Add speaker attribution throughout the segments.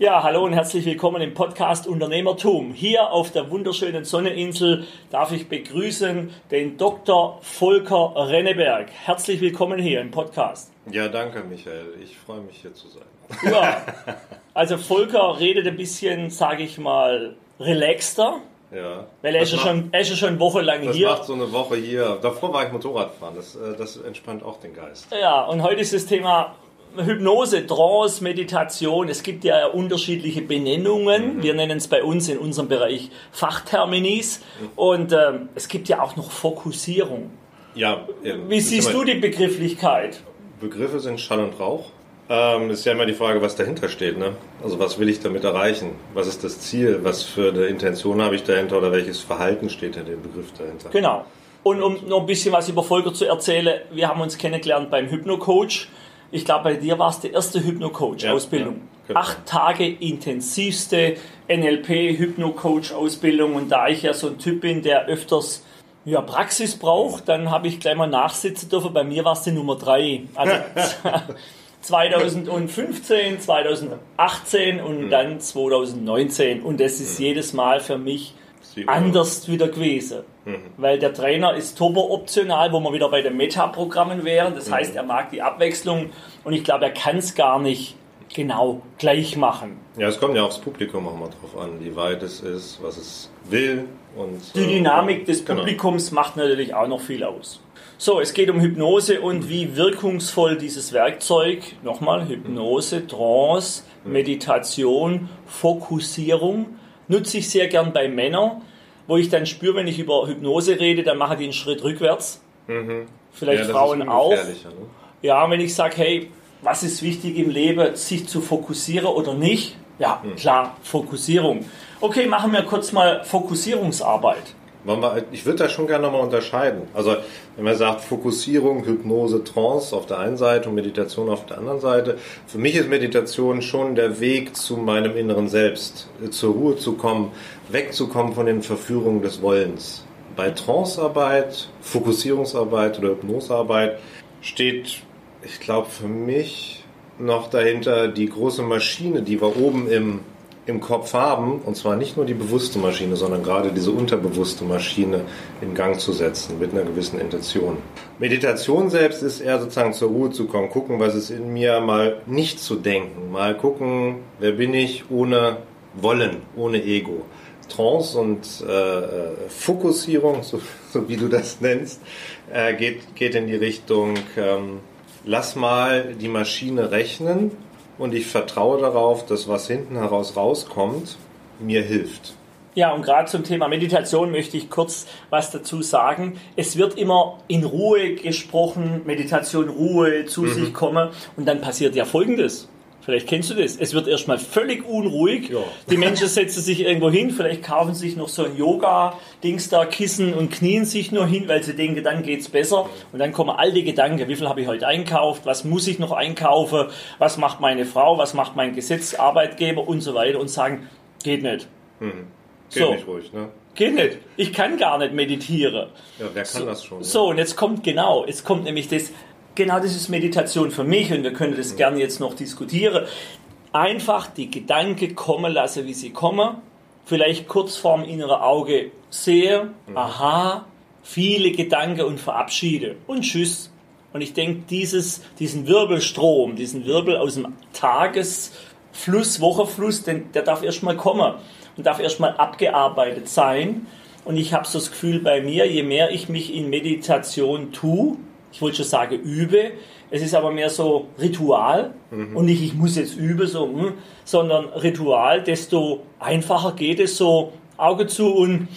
Speaker 1: Ja, hallo und herzlich willkommen im Podcast Unternehmertum. Hier auf der wunderschönen Sonneninsel darf ich begrüßen den Dr. Volker Renneberg. Herzlich willkommen hier im Podcast.
Speaker 2: Ja, danke Michael. Ich freue mich hier zu sein.
Speaker 1: Ja, also Volker redet ein bisschen, sage ich mal, relaxter.
Speaker 2: Ja.
Speaker 1: Weil er ist, ja
Speaker 2: macht,
Speaker 1: schon, er ist ja schon wochenlang
Speaker 2: das
Speaker 1: hier.
Speaker 2: macht so eine Woche hier. Davor war ich Motorradfahren. Das, äh, das entspannt auch den Geist.
Speaker 1: Ja, und heute ist das Thema Hypnose, Trance, Meditation. Es gibt ja unterschiedliche Benennungen.
Speaker 2: Mhm.
Speaker 1: Wir nennen es bei uns in unserem Bereich Fachterminis. Und ähm, es gibt ja auch noch Fokussierung.
Speaker 2: Ja. äh,
Speaker 1: Wie siehst du die Begrifflichkeit?
Speaker 2: Begriffe sind Schall und Rauch. Ähm, ist ja immer die Frage, was dahinter steht. Ne? Also was will ich damit erreichen? Was ist das Ziel? Was für eine Intention habe ich dahinter oder welches Verhalten steht hinter dem Begriff dahinter?
Speaker 1: Genau. Und um noch ein bisschen was über Volker zu erzählen, wir haben uns kennengelernt beim Hypno-Coach. Ich glaube, bei dir war es die erste Hypno-Coach-Ausbildung.
Speaker 2: Ja, ja.
Speaker 1: Acht Tage intensivste NLP-Hypno-Coach-Ausbildung. Und da ich ja so ein Typ bin, der öfters ja, Praxis braucht, dann habe ich gleich mal nachsitzen dürfen. Bei mir war es die Nummer drei. Also 2015, 2018 und
Speaker 2: Mhm.
Speaker 1: dann 2019. Und das ist jedes Mal für mich anders wieder gewesen.
Speaker 2: Mhm.
Speaker 1: Weil der Trainer ist turbo-optional, wo wir wieder bei den Meta-Programmen wären.
Speaker 2: Mhm.
Speaker 1: Das heißt, er mag die Abwechslung und ich glaube, er kann es gar nicht genau gleich machen.
Speaker 2: Ja, es kommt ja aufs Publikum auch mal drauf an, wie weit es ist, was es will. Und,
Speaker 1: Die
Speaker 2: äh,
Speaker 1: Dynamik des
Speaker 2: genau.
Speaker 1: Publikums macht natürlich auch noch viel aus. So, es geht um Hypnose und wie wirkungsvoll dieses Werkzeug, nochmal Hypnose, Trance, Meditation, Fokussierung, nutze ich sehr gern bei Männern, wo ich dann spüre, wenn ich über Hypnose rede, dann machen die einen Schritt rückwärts. Vielleicht
Speaker 2: Ja,
Speaker 1: Frauen auch.
Speaker 2: Ne?
Speaker 1: Ja, wenn ich sage, hey, was ist wichtig im Leben, sich zu fokussieren oder nicht? Ja, klar, Fokussierung. Okay, machen wir kurz mal Fokussierungsarbeit.
Speaker 2: Ich würde da schon gerne nochmal unterscheiden. Also, wenn man sagt Fokussierung, Hypnose, Trance auf der einen Seite und Meditation auf der anderen Seite, für mich ist Meditation schon der Weg zu meinem inneren Selbst, äh, zur Ruhe zu kommen, wegzukommen von den Verführungen des Wollens. Bei Trancearbeit, Fokussierungsarbeit oder Hypnosearbeit steht, ich glaube, für mich noch dahinter die große Maschine, die wir oben im im Kopf haben, und zwar nicht nur die bewusste Maschine, sondern gerade diese unterbewusste Maschine in Gang zu setzen mit einer gewissen Intention. Meditation selbst ist eher sozusagen zur Ruhe zu kommen, gucken, was ist in mir, mal nicht zu denken, mal gucken, wer bin ich ohne Wollen, ohne Ego. Trance und äh, äh, Fokussierung, so, so wie du das nennst, äh, geht, geht in die Richtung, ähm, lass mal die Maschine rechnen und ich vertraue darauf, dass was hinten heraus rauskommt, mir hilft.
Speaker 1: Ja, und gerade zum Thema Meditation möchte ich kurz was dazu sagen. Es wird immer in Ruhe gesprochen, Meditation, Ruhe, zu sich kommen. Und dann passiert ja Folgendes. Vielleicht kennst du das. Es wird erstmal völlig unruhig.
Speaker 2: Ja.
Speaker 1: Die Menschen setzen sich irgendwo hin, vielleicht kaufen sich noch so ein Yoga-Dings da, Kissen und knien sich nur hin, weil sie denken, dann geht's besser. Und dann kommen all die Gedanken, wie viel habe ich heute einkauft, was muss ich noch einkaufen, was macht meine Frau, was macht mein Gesetz, Arbeitgeber und so weiter und sagen, geht nicht.
Speaker 2: Geht
Speaker 1: So.
Speaker 2: nicht ruhig, ne?
Speaker 1: Geht nicht. Ich kann gar nicht meditieren.
Speaker 2: Ja, wer kann das schon? ne?
Speaker 1: So, und jetzt kommt genau, jetzt kommt nämlich das, genau das ist Meditation für mich und wir können das gerne jetzt noch diskutieren. Einfach die Gedanken kommen lassen, wie sie kommen. Vielleicht kurz vorm inneren Auge sehe, aha, viele Gedanken und verabschiede und tschüss. Und ich denke, dieses, diesen Wirbelstrom, diesen Wirbel aus dem Tagesfluss, Wochefluss, den, der darf erstmal kommen und darf erstmal abgearbeitet sein. Und ich habe so das Gefühl bei mir, je mehr ich mich in Meditation tue, ich wollte schon sagen übe, es ist aber mehr so Ritual und nicht ich muss jetzt üben, so, hm, sondern Ritual, desto einfacher geht es so, Auge zu und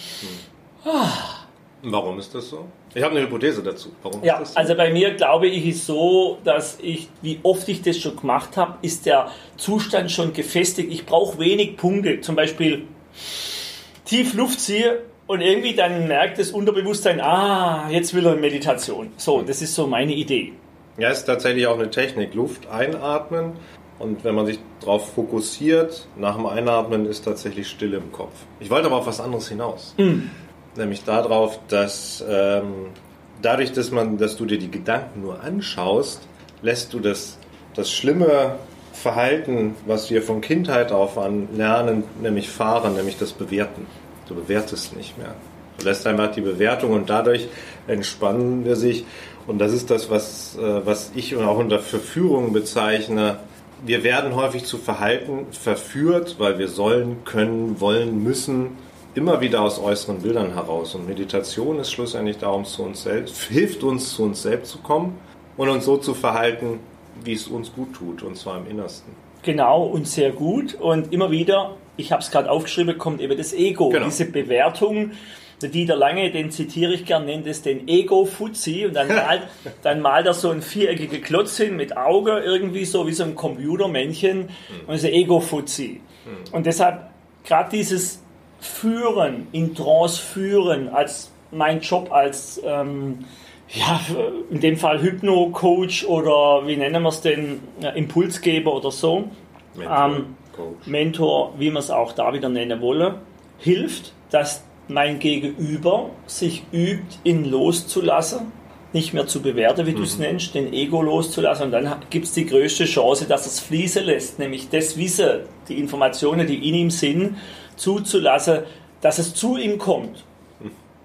Speaker 2: Warum ist das so? Ich habe eine Hypothese dazu. Warum
Speaker 1: Ja,
Speaker 2: ist das so?
Speaker 1: also bei mir glaube ich ist so, dass ich, wie oft ich das schon gemacht habe, ist der Zustand schon gefestigt. Ich brauche wenig Punkte. Zum Beispiel tief Luft ziehe und irgendwie dann merkt das Unterbewusstsein, ah, jetzt will er in Meditation. So, das ist so meine Idee.
Speaker 2: Ja, ist tatsächlich auch eine Technik. Luft einatmen und wenn man sich darauf fokussiert, nach dem Einatmen ist tatsächlich Stille im Kopf. Ich wollte aber auf was anderes hinaus. Nämlich darauf, dass ähm, dadurch, dass man, dass du dir die Gedanken nur anschaust, lässt du das, das Schlimme Verhalten, was wir von Kindheit auf an lernen, nämlich fahren, nämlich das Bewerten. Du bewertest nicht mehr. Du lässt einfach die Bewertung und dadurch entspannen wir sich. Und das ist das, was, äh, was ich auch unter Verführung bezeichne. Wir werden häufig zu Verhalten verführt, weil wir sollen, können, wollen, müssen, immer wieder aus äußeren Bildern heraus. Und Meditation ist schlussendlich darum, zu uns selbst, hilft uns, zu uns selbst zu kommen und uns so zu verhalten, wie es uns gut tut, und zwar im Innersten.
Speaker 1: Genau, und sehr gut. Und immer wieder, ich habe es gerade aufgeschrieben, kommt eben das Ego, genau. diese Bewertung. Der Dieter Lange, den zitiere ich gern, nennt es den Ego-Fuzzi und dann malt, dann malt er so ein viereckige Klotz hin mit Auge, irgendwie so wie so ein Computermännchen mhm. und ist Ego-Fuzzi. Mhm. Und deshalb gerade dieses Führen, in Trance führen, als mein Job als ähm, ja, in dem Fall Hypno-Coach oder wie nennen wir es denn, Impulsgeber oder so. Mentor, ähm, Mentor wie man es auch da wieder nennen wolle, hilft, dass mein Gegenüber sich übt, ihn loszulassen, nicht mehr zu bewerten, wie mhm. du es nennst, den Ego loszulassen. Und dann gibt es die größte Chance, dass es fließen lässt, nämlich das Wissen, die Informationen, die in ihm sind, zuzulassen, dass es zu ihm kommt.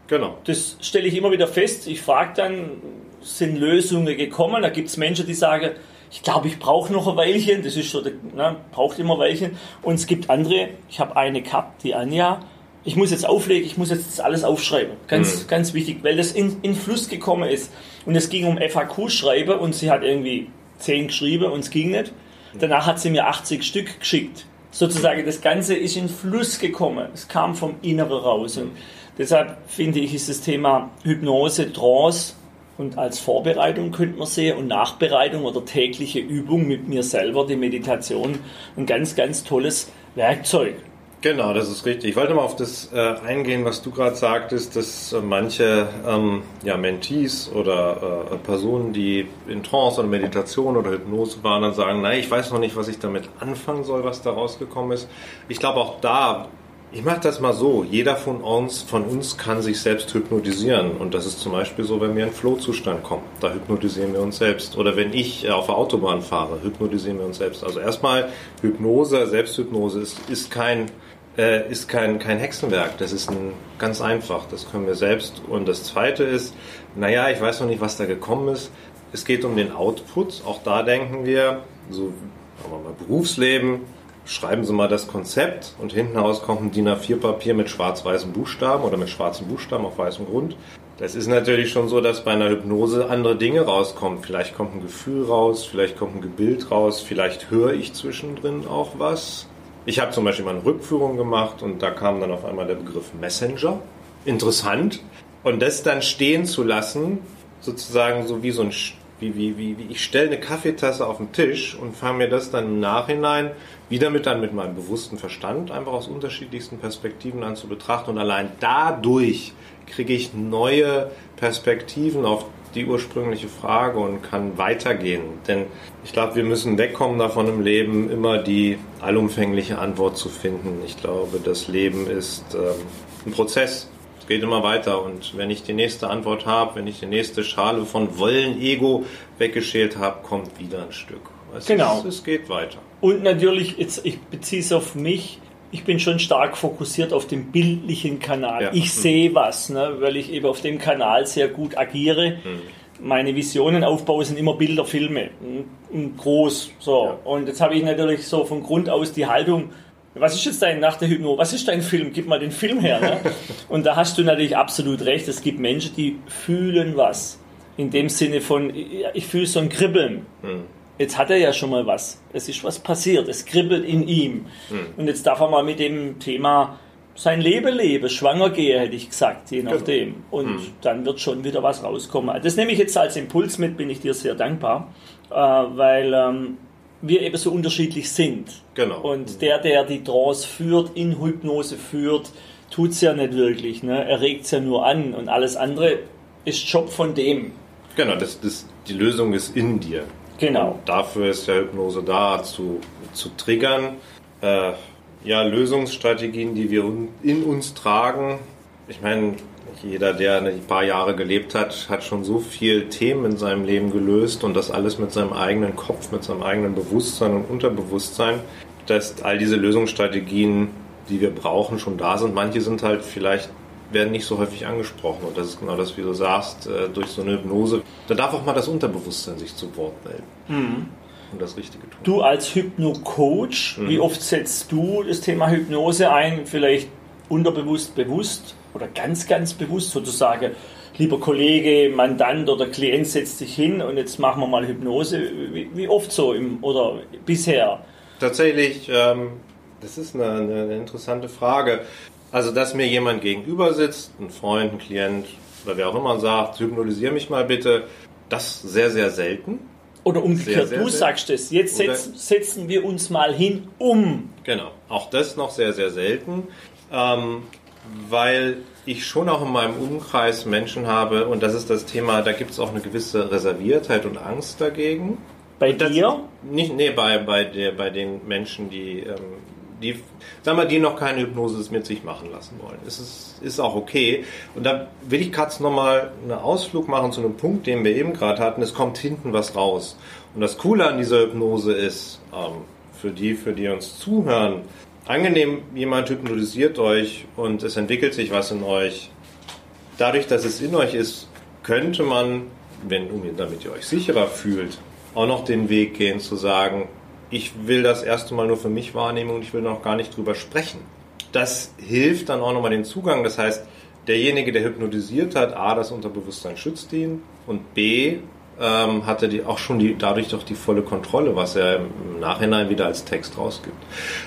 Speaker 1: Genau. Das stelle ich immer wieder fest. Ich frage dann, sind Lösungen gekommen? Da gibt es Menschen, die sagen, ich glaube, ich brauche noch ein Weilchen. Das ist so, ne, braucht immer ein Weilchen. Und es gibt andere, ich habe eine gehabt, die Anja. Ich muss jetzt auflegen, ich muss jetzt alles aufschreiben. Ganz, mhm. ganz wichtig, weil das in, in Fluss gekommen ist. Und es ging um FAQ-Schreiben und sie hat irgendwie zehn geschrieben und es ging nicht. Danach hat sie mir 80 Stück geschickt. Sozusagen, das Ganze ist in Fluss gekommen. Es kam vom Inneren raus. Und Deshalb finde ich, ist das Thema Hypnose, Trance und als Vorbereitung könnte man sehen und Nachbereitung oder tägliche Übung mit mir selber, die Meditation, ein ganz, ganz tolles Werkzeug.
Speaker 2: Genau, das ist richtig. Ich wollte mal auf das äh, eingehen, was du gerade sagtest, dass äh, manche ähm, ja, Mentees oder äh, Personen, die in Trance oder Meditation oder Hypnose waren, dann sagen, nein, ich weiß noch nicht, was ich damit anfangen soll, was da rausgekommen ist. Ich glaube, auch da ich mache das mal so. Jeder von uns, von uns kann sich selbst hypnotisieren. Und das ist zum Beispiel so, wenn wir in Flow-Zustand kommen. Da hypnotisieren wir uns selbst. Oder wenn ich äh, auf der Autobahn fahre, hypnotisieren wir uns selbst. Also erstmal Hypnose, Selbsthypnose ist, ist kein äh, ist kein, kein Hexenwerk. Das ist ein, ganz einfach. Das können wir selbst. Und das Zweite ist, naja, ich weiß noch nicht, was da gekommen ist. Es geht um den Output. Auch da denken wir, so sagen wir mal, Berufsleben, schreiben Sie mal das Konzept und hinten raus kommt ein DIN A4-Papier mit schwarz-weißen Buchstaben oder mit schwarzen Buchstaben auf weißem Grund. Das ist natürlich schon so, dass bei einer Hypnose andere Dinge rauskommen. Vielleicht kommt ein Gefühl raus, vielleicht kommt ein Gebild raus, vielleicht höre ich zwischendrin auch was. Ich habe zum Beispiel mal eine Rückführung gemacht und da kam dann auf einmal der Begriff Messenger. Interessant. Und das dann stehen zu lassen, sozusagen so wie so ein wie, wie, wie, wie ich stelle eine Kaffeetasse auf den Tisch und fange mir das dann im Nachhinein wieder mit dann mit meinem bewussten Verstand einfach aus unterschiedlichsten Perspektiven an zu betrachten und allein dadurch kriege ich neue Perspektiven auf die ursprüngliche Frage und kann weitergehen. Denn ich glaube, wir müssen wegkommen davon im Leben, immer die allumfängliche Antwort zu finden. Ich glaube, das Leben ist ähm, ein Prozess geht immer weiter. Und wenn ich die nächste Antwort habe, wenn ich die nächste Schale von Wollen, Ego weggeschält habe, kommt wieder ein Stück.
Speaker 1: Es genau.
Speaker 2: Ist, es geht weiter.
Speaker 1: Und natürlich, jetzt, ich beziehe es auf mich, ich bin schon stark fokussiert auf den bildlichen Kanal. Ja. Ich mhm. sehe was, ne, weil ich eben auf dem Kanal sehr gut agiere. Mhm. Meine Visionen aufbaue sind immer Bilder, Filme, groß. So. Ja. Und jetzt habe ich natürlich so von Grund aus die Haltung, was ist jetzt dein nach der Hypnose? Was ist dein Film? Gib mal den Film her. Ne? Und da hast du natürlich absolut recht. Es gibt Menschen, die fühlen was. In dem Sinne von, ich fühle so ein Kribbeln. Hm. Jetzt hat er ja schon mal was. Es ist was passiert. Es kribbelt in ihm. Hm. Und jetzt darf er mal mit dem Thema sein Leben leben, schwanger gehen, hätte ich gesagt, je nachdem. Und hm. dann wird schon wieder was rauskommen. Das nehme ich jetzt als Impuls mit, bin ich dir sehr dankbar, äh, weil ähm, wir eben so unterschiedlich sind.
Speaker 2: Genau.
Speaker 1: Und der, der die Trance führt, in Hypnose führt, tut es ja nicht wirklich. Ne? Er regt es ja nur an und alles andere ist Job von dem.
Speaker 2: Genau, das, das, die Lösung ist in dir.
Speaker 1: Genau.
Speaker 2: Und dafür ist ja Hypnose da, zu, zu triggern. Äh, ja, Lösungsstrategien, die wir in uns tragen, ich meine, jeder, der ein paar Jahre gelebt hat, hat schon so viel Themen in seinem Leben gelöst und das alles mit seinem eigenen Kopf, mit seinem eigenen Bewusstsein und Unterbewusstsein, dass all diese Lösungsstrategien, die wir brauchen, schon da sind. Manche sind halt vielleicht werden nicht so häufig angesprochen. Und das ist genau das, wie du sagst, äh, durch so eine Hypnose. Da darf auch mal das Unterbewusstsein sich zu Wort melden. Mhm. Und das Richtige tun.
Speaker 1: Du als Hypno-Coach, mhm. wie oft setzt du das Thema Hypnose ein? Vielleicht unterbewusst, bewusst oder ganz, ganz bewusst sozusagen? Lieber Kollege, Mandant oder Klient setzt sich hin und jetzt machen wir mal Hypnose. Wie, wie oft so im, oder bisher?
Speaker 2: Tatsächlich, ähm, das ist eine, eine interessante Frage. Also, dass mir jemand gegenüber sitzt, ein Freund, ein Klient oder wer auch immer sagt, hypnotisiere mich mal bitte, das sehr, sehr selten.
Speaker 1: Oder umgekehrt, sehr, sehr, du sagst es, jetzt setzen, setzen wir uns mal hin, um.
Speaker 2: Genau, auch das noch sehr, sehr selten, ähm, weil ich schon auch in meinem Umkreis Menschen habe, und das ist das Thema, da gibt es auch eine gewisse Reserviertheit und Angst dagegen.
Speaker 1: Bei dir?
Speaker 2: Nicht, nee, bei, bei, der, bei den Menschen, die ähm, die, sagen wir, die noch keine Hypnose mit sich machen lassen wollen. Es ist, ist auch okay. Und da will ich gerade nochmal einen Ausflug machen zu einem Punkt, den wir eben gerade hatten. Es kommt hinten was raus. Und das Coole an dieser Hypnose ist, ähm, für die, für die uns zuhören, angenehm, jemand hypnotisiert euch und es entwickelt sich was in euch. Dadurch, dass es in euch ist, könnte man, wenn, damit ihr euch sicherer fühlt, auch noch den Weg gehen zu sagen, ich will das erste Mal nur für mich wahrnehmen und ich will noch gar nicht drüber sprechen. Das hilft dann auch nochmal den Zugang. Das heißt, derjenige, der hypnotisiert hat, A, das Unterbewusstsein schützt ihn und B, ähm, hat er die, auch schon die, dadurch doch die volle Kontrolle, was er im Nachhinein wieder als Text rausgibt.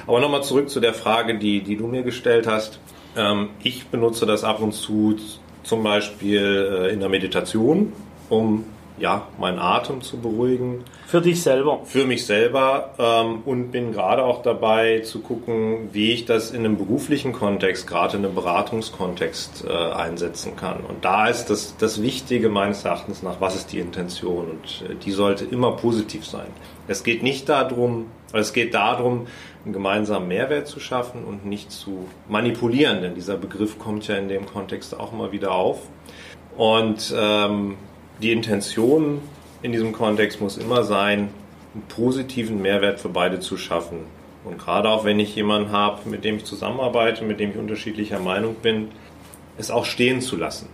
Speaker 2: Aber nochmal zurück zu der Frage, die, die du mir gestellt hast. Ähm, ich benutze das ab und zu zum Beispiel äh, in der Meditation, um ja, meinen Atem zu beruhigen.
Speaker 1: Für dich selber?
Speaker 2: Für mich selber ähm, und bin gerade auch dabei zu gucken, wie ich das in einem beruflichen Kontext, gerade in einem Beratungskontext äh, einsetzen kann. Und da ist das, das Wichtige meines Erachtens nach, was ist die Intention? Und äh, die sollte immer positiv sein. Es geht nicht darum, es geht darum, einen gemeinsamen Mehrwert zu schaffen und nicht zu manipulieren, denn dieser Begriff kommt ja in dem Kontext auch immer wieder auf. Und ähm, die Intention in diesem Kontext muss immer sein, einen positiven Mehrwert für beide zu schaffen. Und gerade auch wenn ich jemanden habe, mit dem ich zusammenarbeite, mit dem ich unterschiedlicher Meinung bin, es auch stehen zu lassen.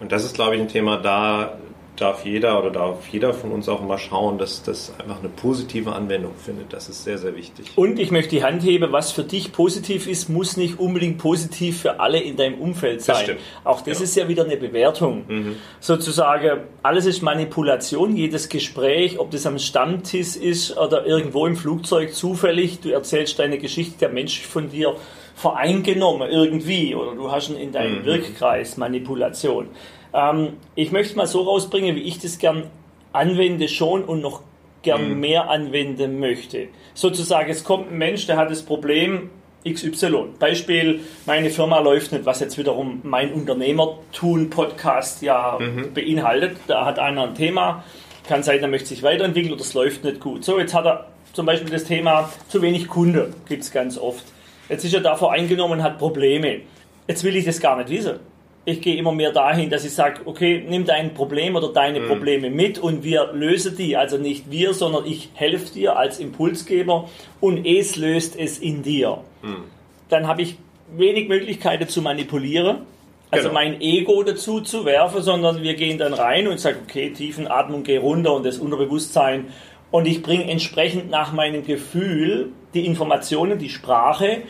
Speaker 2: Und das ist, glaube ich, ein Thema, da darf jeder oder darf jeder von uns auch immer schauen, dass das einfach eine positive Anwendung findet. Das ist sehr, sehr wichtig.
Speaker 1: Und ich möchte die Hand heben, was für dich positiv ist, muss nicht unbedingt positiv für alle in deinem Umfeld sein. Das auch das genau. ist ja wieder eine Bewertung. Mhm. Sozusagen, alles ist Manipulation, jedes Gespräch, ob das am Stammtisch ist oder irgendwo im Flugzeug zufällig, du erzählst deine Geschichte, der Mensch von dir vereingenommen irgendwie oder du hast ihn in deinem mhm. Wirkkreis Manipulation. Ähm, ich möchte es mal so rausbringen, wie ich das gern anwende schon und noch gern mhm. mehr anwenden möchte. Sozusagen, es kommt ein Mensch, der hat das Problem XY. Beispiel, meine Firma läuft nicht, was jetzt wiederum mein Unternehmertun-Podcast ja mhm. beinhaltet. Da hat einer ein Thema, kann sein, er möchte sich weiterentwickeln oder es läuft nicht gut. So, jetzt hat er zum Beispiel das Thema zu wenig Kunde, gibt es ganz oft. Jetzt ist er davor eingenommen und hat Probleme. Jetzt will ich das gar nicht wissen ich gehe immer mehr dahin, dass ich sage, okay, nimm dein Problem oder deine mhm. Probleme mit und wir lösen die. Also nicht wir, sondern ich helfe dir als Impulsgeber und es löst es in dir. Mhm. Dann habe ich wenig Möglichkeiten zu manipulieren, also genau. mein Ego dazu zu werfen, sondern wir gehen dann rein und sagen, okay, Tiefenatmung, geh runter und das Unterbewusstsein und ich bringe entsprechend nach meinem Gefühl die Informationen, die Sprache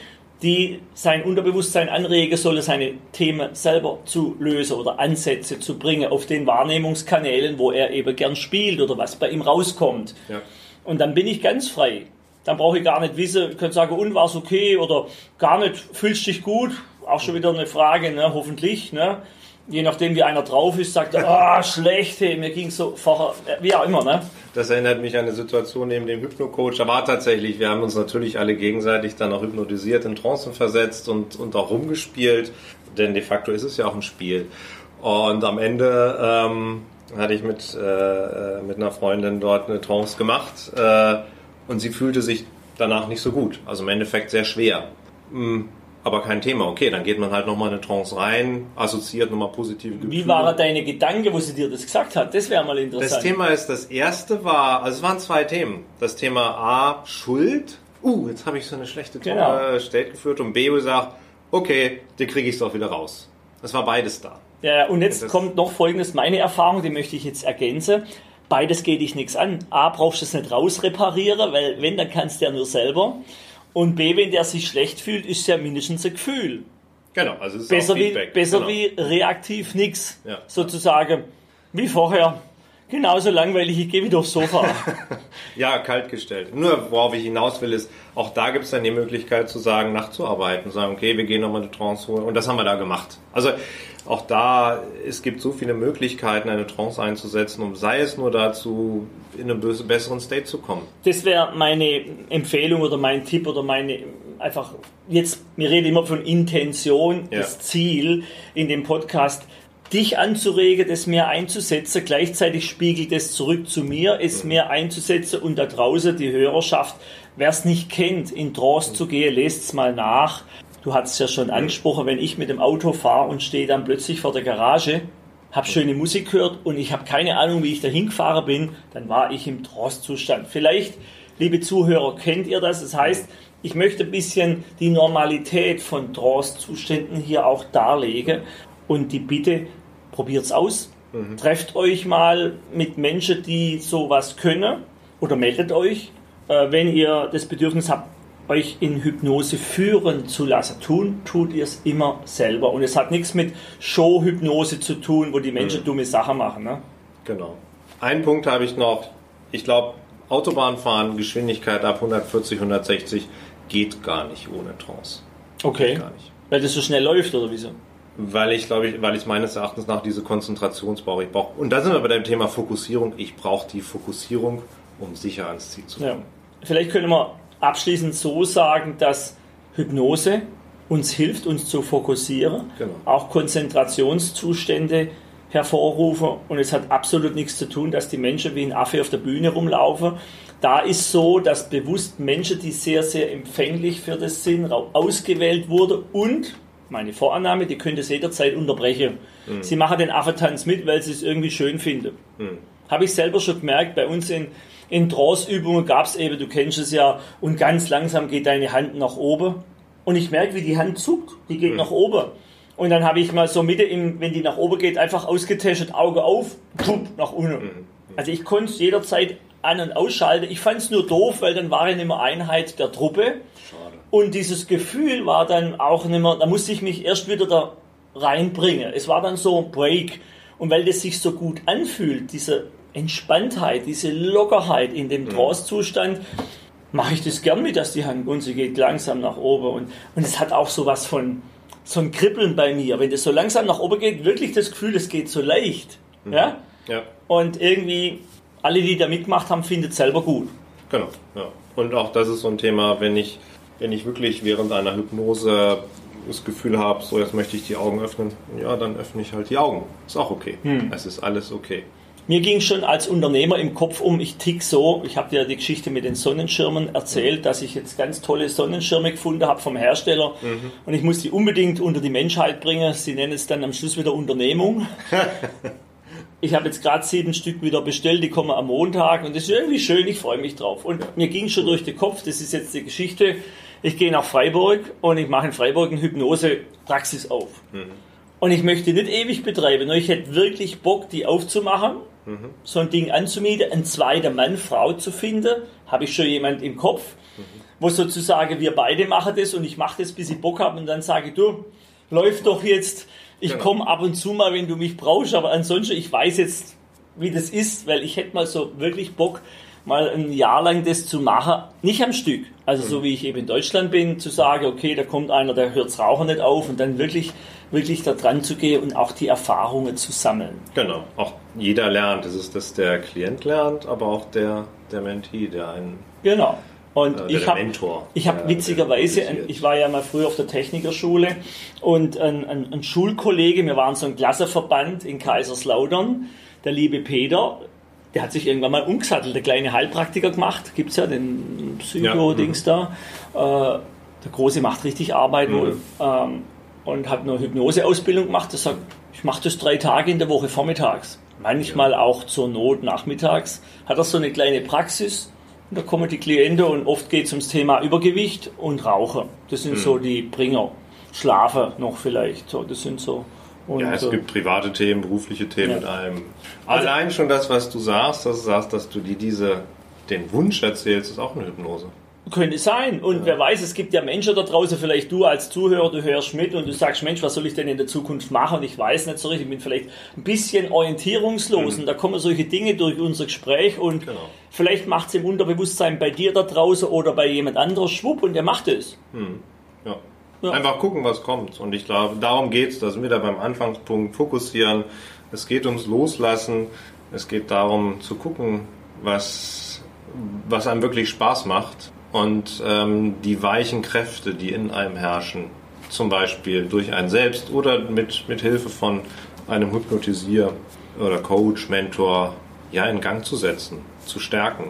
Speaker 1: die sein Unterbewusstsein anregen soll, seine Themen selber zu lösen oder Ansätze zu bringen auf den Wahrnehmungskanälen, wo er eben gern spielt oder was bei ihm rauskommt. Ja. Und dann bin ich ganz frei. Dann brauche ich gar nicht wissen, ich könnte sagen, und war es okay oder gar nicht, fühlst dich gut? Auch schon wieder eine Frage, ne? hoffentlich. Ne? Je nachdem wie einer drauf ist, sagt er, ah, schlecht, hey, mir ging so vorher, wie auch immer, ne?
Speaker 2: Das erinnert mich an eine Situation neben dem Hypno-Coach. Da war tatsächlich, wir haben uns natürlich alle gegenseitig dann auch hypnotisiert, in Trancen versetzt und, und auch rumgespielt, denn de facto ist es ja auch ein Spiel. Und am Ende ähm, hatte ich mit, äh, mit einer Freundin dort eine Trance gemacht äh, und sie fühlte sich danach nicht so gut, also im Endeffekt sehr schwer. Hm, aber kein Thema. Okay, dann geht man halt nochmal in eine Trance rein, assoziiert nochmal positive
Speaker 1: Gefühle. Wie war deine Gedanke, wo sie dir das gesagt hat? Das wäre mal interessant.
Speaker 2: Das Thema ist, das erste war, also es waren zwei Themen. Das Thema A, Schuld. Uh, jetzt habe ich so eine schlechte genau. State geführt und B, gesagt, okay, dir kriege ich auch wieder raus. Das war beides da.
Speaker 1: Ja, und jetzt und kommt noch folgendes, meine Erfahrung, die möchte ich jetzt ergänzen. Beides geht dich nichts an. A, brauchst du es nicht rausreparieren, weil wenn, dann kannst du ja nur selber. Und B, wenn der sich schlecht fühlt, ist ja mindestens ein Gefühl.
Speaker 2: Genau,
Speaker 1: also es ist besser, wie, besser genau. wie reaktiv nichts. Ja. Sozusagen wie vorher. Genauso langweilig, ich gehe wieder aufs Sofa.
Speaker 2: ja, kaltgestellt. Nur worauf ich hinaus will, ist, auch da gibt es dann die Möglichkeit zu sagen, nachzuarbeiten, sagen, okay, wir gehen nochmal eine Trance holen. Und das haben wir da gemacht. Also auch da, es gibt so viele Möglichkeiten, eine Trance einzusetzen, um sei es nur dazu, in einen besseren State zu kommen.
Speaker 1: Das wäre meine Empfehlung oder mein Tipp oder meine einfach jetzt, wir reden immer von Intention, ja. das Ziel in dem Podcast, dich anzuregen, das mehr einzusetzen. Gleichzeitig spiegelt es zurück zu mir, es mehr einzusetzen und da draußen die Hörerschaft, wer es nicht kennt, in Trance zu gehen, lest es mal nach. Du hast es ja schon angesprochen, wenn ich mit dem Auto fahre und stehe dann plötzlich vor der Garage, habe schöne Musik gehört und ich habe keine Ahnung, wie ich da hingefahren bin, dann war ich im Trostzustand. Vielleicht, liebe Zuhörer, kennt ihr das? Das heißt, ich möchte ein bisschen die Normalität von Trostzuständen hier auch darlegen und die Bitte, probiert es aus. Mhm. Trefft euch mal mit Menschen, die sowas können oder meldet euch, äh, wenn ihr das Bedürfnis habt, euch in Hypnose führen zu lassen. Tun tut ihr es immer selber. Und es hat nichts mit Show-Hypnose zu tun, wo die Menschen mhm. dumme Sachen machen. Ne?
Speaker 2: Genau. Einen Punkt habe ich noch. Ich glaube, Autobahnfahren, Geschwindigkeit ab 140, 160 geht gar nicht ohne Trance.
Speaker 1: Okay. Gar nicht. Weil das so schnell läuft oder wieso?
Speaker 2: Weil ich glaube ich, weil ich meines Erachtens nach diese Konzentrationsbauch ich brauche. Und da sind wir bei dem Thema Fokussierung. Ich brauche die Fokussierung, um sicher ans Ziel zu kommen.
Speaker 1: Ja. Vielleicht können wir abschließend so sagen, dass Hypnose uns hilft, uns zu fokussieren, genau. auch Konzentrationszustände hervorrufen und es hat absolut nichts zu tun, dass die Menschen wie ein Affe auf der Bühne rumlaufen. Da ist so, dass bewusst Menschen, die sehr, sehr empfänglich für das sind, ausgewählt wurden und meine Vorannahme, die könnte es jederzeit unterbrechen. Mhm. Sie machen den Affentanz mit, weil sie es irgendwie schön finden. Mhm. Habe ich selber schon gemerkt, bei uns in, in Trance-Übungen gab es eben, du kennst es ja, und ganz langsam geht deine Hand nach oben. Und ich merke, wie die Hand zuckt, die geht mhm. nach oben. Und dann habe ich mal so Mitte, im, wenn die nach oben geht, einfach ausgetestet, Auge auf, pup, nach unten. Mhm. Also ich konnte es jederzeit an- und ausschalten. Ich fand es nur doof, weil dann war ich nicht mehr Einheit der Truppe. Schade. Und dieses Gefühl war dann auch nicht mehr, da musste ich mich erst wieder da reinbringen. Es war dann so ein Break. Und weil das sich so gut anfühlt, diese Entspanntheit, diese Lockerheit in dem mhm. Trance-Zustand, mache ich das gern mit, dass die Hand und sie geht langsam nach oben. Und, und es hat auch so was von, so ein Kribbeln bei mir. Wenn das so langsam nach oben geht, wirklich das Gefühl, es geht so leicht. Mhm. Ja? ja? Und irgendwie, alle, die da mitgemacht haben, finden es selber gut.
Speaker 2: Genau, ja. Und auch das ist so ein Thema, wenn ich, wenn ich wirklich während einer Hypnose das Gefühl habe, so jetzt möchte ich die Augen öffnen, ja, dann öffne ich halt die Augen. Ist auch okay. Hm. Es ist alles okay.
Speaker 1: Mir ging schon als Unternehmer im Kopf um, ich tick so, ich habe dir die Geschichte mit den Sonnenschirmen erzählt, dass ich jetzt ganz tolle Sonnenschirme gefunden habe vom Hersteller mhm. und ich muss die unbedingt unter die Menschheit bringen. Sie nennen es dann am Schluss wieder Unternehmung. ich habe jetzt gerade sieben Stück wieder bestellt, die kommen am Montag und das ist irgendwie schön, ich freue mich drauf. Und mir ging schon durch den Kopf, das ist jetzt die Geschichte, ich gehe nach Freiburg und ich mache in Freiburg eine Hypnose-Praxis auf. Mhm. Und ich möchte nicht ewig betreiben, nur ich hätte wirklich Bock, die aufzumachen mhm. so ein Ding anzumieten, ein zweiter Mann, Frau zu finden, habe ich schon jemand im Kopf, mhm. wo sozusagen wir beide machen das und ich mache das, bis ich Bock habe und dann sage ich, du, läuft doch jetzt, ich genau. komme ab und zu mal, wenn du mich brauchst, aber ansonsten, ich weiß jetzt, wie das ist, weil ich hätte mal so wirklich Bock, mal ein Jahr lang das zu machen, nicht am Stück. Also mhm. so wie ich eben in Deutschland bin, zu sagen, okay, da kommt einer, der hört das Rauchen nicht auf und dann wirklich, wirklich da dran zu gehen und auch die Erfahrungen zu sammeln.
Speaker 2: Genau, auch jeder lernt. Es ist, dass der Klient lernt, aber auch der, der Mentee, der einen.
Speaker 1: Genau. Und äh, ich habe ich habe witzigerweise, ich war ja mal früher auf der Technikerschule und ein, ein, ein Schulkollege, wir waren so ein Klasseverband in Kaiserslautern, der liebe Peter, der hat sich irgendwann mal umgesattelt, der kleine Heilpraktiker gemacht, gibt es ja den Psycho-Dings ja. da. Äh, der Große macht richtig Arbeit
Speaker 2: Mhm.
Speaker 1: wohl ähm, und hat eine Hypnoseausbildung gemacht. Er sagt, ich mache das drei Tage in der Woche vormittags. Manchmal auch zur Not nachmittags. Hat er so eine kleine Praxis und da kommen die Klienten und oft geht es ums Thema Übergewicht und Rauchen. Das sind
Speaker 2: Mhm.
Speaker 1: so die Bringer. Schlafen noch vielleicht. So, das sind so. Und,
Speaker 2: Ja, es
Speaker 1: äh,
Speaker 2: gibt private Themen, berufliche Themen
Speaker 1: Ja.
Speaker 2: mit allem.
Speaker 1: Also-
Speaker 2: Allein schon das, was du sagst, dass du sagst, dass du dir diese, den Wunsch erzählst, ist auch eine Hypnose.
Speaker 1: Könnte sein. Und wer weiß, es gibt ja Menschen da draußen, vielleicht du als Zuhörer, du hörst mit und du sagst, Mensch, was soll ich denn in der Zukunft machen? Und ich weiß nicht so richtig, ich bin vielleicht ein bisschen orientierungslos. Und da kommen solche Dinge durch unser Gespräch und
Speaker 2: Genau.
Speaker 1: vielleicht macht es im Unterbewusstsein bei dir da draußen oder bei jemand anderes schwupp und der macht es.
Speaker 2: Ja.
Speaker 1: Ja.
Speaker 2: Einfach gucken, was kommt. Und ich glaube, darum geht's, dass wir da beim Anfangspunkt fokussieren. Es geht ums Loslassen. Es geht darum zu gucken, was, was einem wirklich Spaß macht. Und ähm, die weichen Kräfte, die in einem herrschen, zum Beispiel durch einen selbst oder mit, mit Hilfe von einem Hypnotisier oder Coach, Mentor, ja, in Gang zu setzen, zu stärken,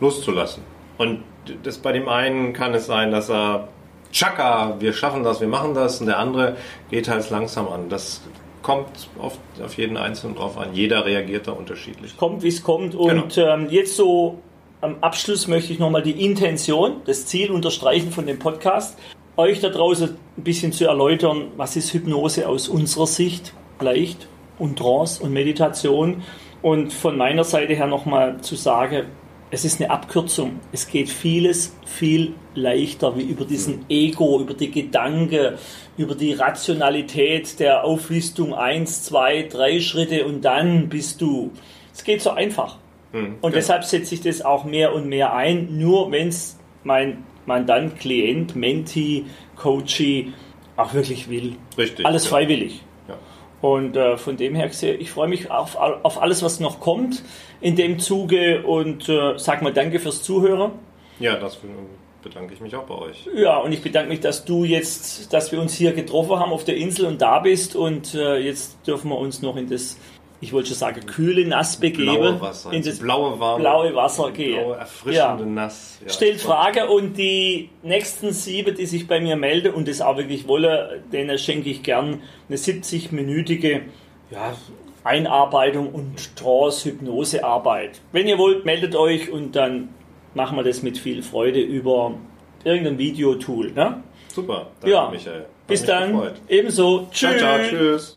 Speaker 2: loszulassen. Und das bei dem einen kann es sein, dass er Chaka, wir schaffen das, wir machen das, und der andere geht halt langsam an. Das kommt auf, auf jeden Einzelnen drauf an. Jeder reagiert da unterschiedlich.
Speaker 1: Kommt, wie es kommt. Und ähm, jetzt so am Abschluss möchte ich nochmal die Intention, das Ziel unterstreichen von dem Podcast, euch da draußen ein bisschen zu erläutern, was ist Hypnose aus unserer Sicht, leicht und Trance und Meditation. Und von meiner Seite her nochmal zu sagen, es ist eine Abkürzung. Es geht vieles viel leichter, wie über diesen Ego, über die Gedanken, über die Rationalität der Auflistung eins, zwei, drei Schritte und dann bist du. Es geht so einfach. Und
Speaker 2: genau.
Speaker 1: deshalb setze ich das auch mehr und mehr ein, nur wenn es mein Mandant, Klient, Menti, Coachee auch wirklich will.
Speaker 2: Richtig,
Speaker 1: Alles
Speaker 2: ja.
Speaker 1: freiwillig. Und äh, von dem her gesehen, ich freue mich auf, auf alles, was noch kommt in dem Zuge und äh, sag mal danke fürs Zuhören.
Speaker 2: Ja, das bedanke ich mich auch bei euch.
Speaker 1: Ja, und ich bedanke mich, dass du jetzt, dass wir uns hier getroffen haben auf der Insel und da bist und äh, jetzt dürfen wir uns noch in das, ich wollte schon sagen, kühle Nass begeben.
Speaker 2: Blaue Wasser,
Speaker 1: in das
Speaker 2: blaue, warme,
Speaker 1: blaue Wasser gehen.
Speaker 2: blaue, erfrischende
Speaker 1: Ja.
Speaker 2: Nass. Ja,
Speaker 1: Stellt Frage und die nächsten sieben, die sich bei mir melden und das auch wirklich wollen, denen schenke ich gern eine 70-minütige ja, Einarbeitung und Trance-Hypnose-Arbeit. Wenn ihr wollt, meldet euch und dann machen wir das mit viel Freude über irgendein Videotool. Ne?
Speaker 2: Super, danke
Speaker 1: Ja,
Speaker 2: Michael. Hat
Speaker 1: bis dann.
Speaker 2: gefreut.
Speaker 1: Ebenso.
Speaker 2: Ciao,
Speaker 1: Tschüss.
Speaker 2: ciao, tschüss.